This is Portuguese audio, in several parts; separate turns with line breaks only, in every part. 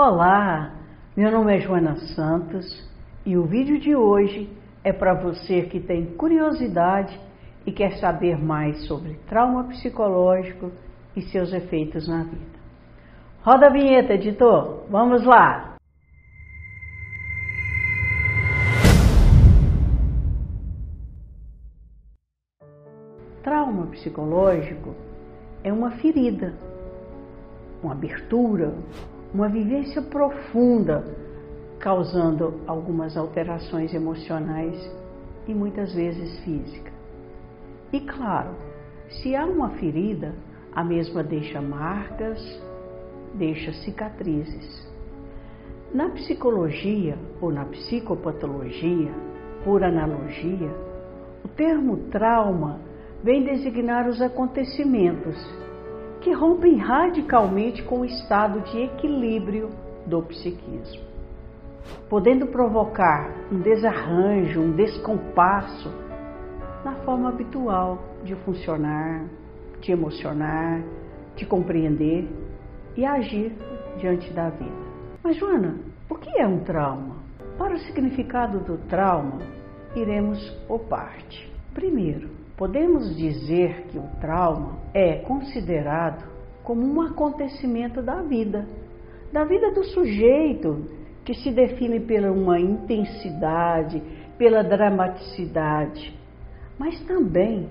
Olá, meu nome é Joana Santos e o vídeo de hoje é para você que tem curiosidade e quer saber mais sobre trauma psicológico e seus efeitos na vida. Roda a vinheta, editor. Vamos lá. Trauma psicológico é uma ferida, uma abertura, uma vivência profunda, causando algumas alterações emocionais e muitas vezes físicas. E claro, se há uma ferida, a mesma deixa marcas, deixa cicatrizes. Na psicologia ou na psicopatologia, por analogia, o termo trauma vem designar os acontecimentos que rompem radicalmente com o estado de equilíbrio do psiquismo, podendo provocar um desarranjo, um descompasso na forma habitual de funcionar, de emocionar, de compreender e agir diante da vida. Mas, Joana, o que é um trauma? Para o significado do trauma, iremos por parte. Primeiro, Podemos dizer que o trauma é considerado como um acontecimento da vida, da vida do sujeito, que se define pela uma intensidade, pela dramaticidade, mas também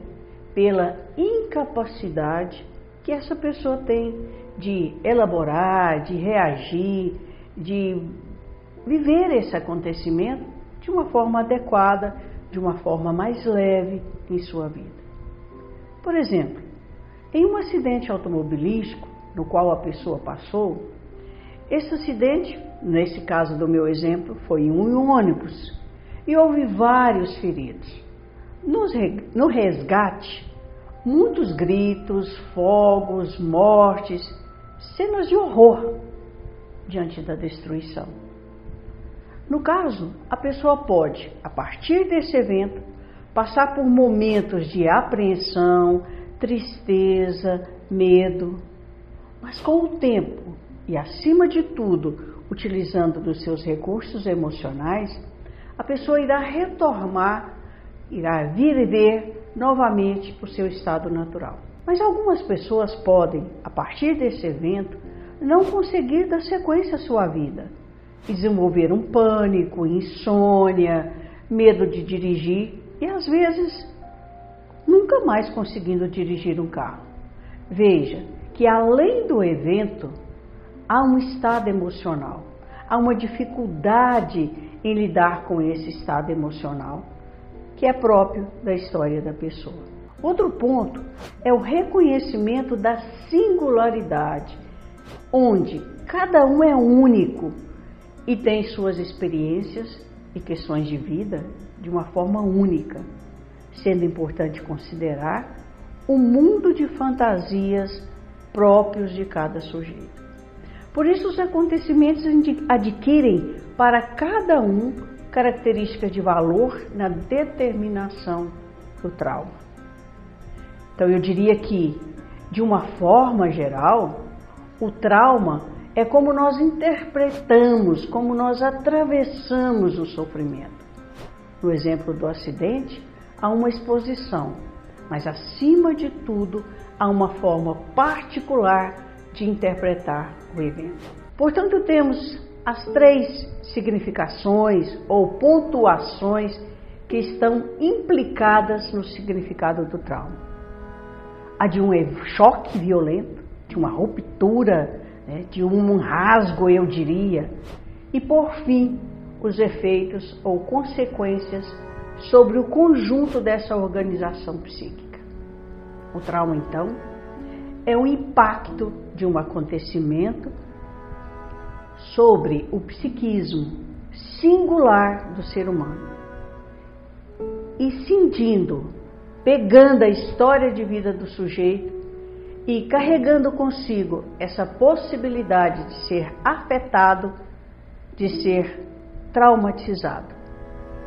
pela incapacidade que essa pessoa tem de elaborar, de reagir, de viver esse acontecimento de uma forma adequada, de uma forma mais leve em sua vida. Por exemplo, em um acidente automobilístico no qual a pessoa passou, esse acidente, nesse caso do meu exemplo, foi em um ônibus e houve vários feridos. No resgate, muitos gritos, fogos, mortes, cenas de horror diante da destruição. No caso, a pessoa pode, a partir desse evento, passar por momentos de apreensão, tristeza, medo, mas com o tempo e, acima de tudo, utilizando dos seus recursos emocionais, a pessoa irá retornar, irá viver novamente o seu estado natural. Mas algumas pessoas podem, a partir desse evento, não conseguir dar sequência à sua vida desenvolver um pânico, insônia, medo de dirigir e às vezes nunca mais conseguindo dirigir um carro. Veja que além do evento, há um estado emocional, há uma dificuldade em lidar com esse estado emocional que é próprio da história da pessoa. Outro ponto é o reconhecimento da singularidade, onde cada um é único e tem suas experiências e questões de vida de uma forma única, sendo importante considerar o mundo de fantasias próprios de cada sujeito. Por isso, os acontecimentos adquirem para cada um características de valor na determinação do trauma. Então, eu diria que, de uma forma geral, o trauma é como nós interpretamos, como nós atravessamos o sofrimento. No exemplo do acidente, há uma exposição, mas acima de tudo, há uma forma particular de interpretar o evento. Portanto, temos as três significações ou pontuações que estão implicadas no significado do trauma. A de um choque violento, de uma ruptura né, de um rasgo, eu diria, e por fim, os efeitos ou consequências sobre o conjunto dessa organização psíquica. O trauma, então, é o impacto de um acontecimento sobre o psiquismo singular do ser humano. E cindindo, pegando a história de vida do sujeito e carregando consigo essa possibilidade de ser afetado, de ser traumatizado.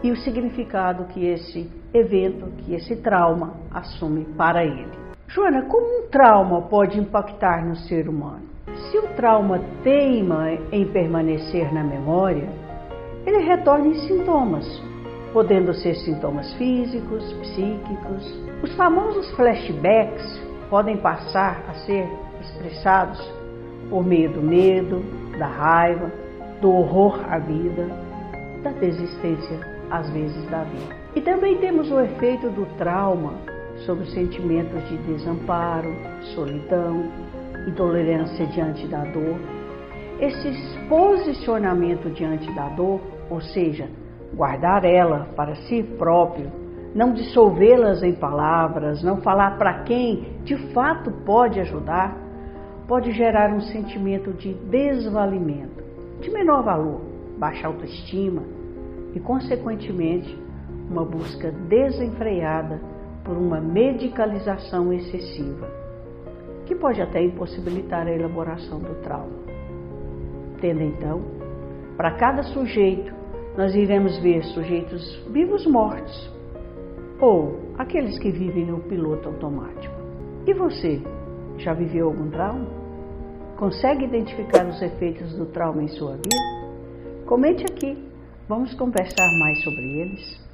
E o significado que esse evento, que esse trauma assume para ele. Joana, como um trauma pode impactar no ser humano? Se o trauma teima em permanecer na memória, ele retorna em sintomas, podendo ser sintomas físicos, psíquicos. Os famosos flashbacks podem passar a ser expressados por meio do medo, da raiva, do horror à vida, da desistência, às vezes, da vida. E também temos o efeito do trauma sobre os sentimentos de desamparo, solidão, intolerância diante da dor. Esse posicionamento diante da dor, ou seja, guardar ela para si próprio, não dissolvê-las em palavras, não falar para quem de fato pode ajudar, pode gerar um sentimento de desvalimento, de menor valor, baixa autoestima e, consequentemente, uma busca desenfreada por uma medicalização excessiva, que pode até impossibilitar a elaboração do trauma. Tendo então, para cada sujeito, nós iremos ver sujeitos vivos mortos ou aqueles que vivem no piloto automático. E você, já viveu algum trauma? Consegue identificar os efeitos do trauma em sua vida? Comente aqui, vamos conversar mais sobre eles.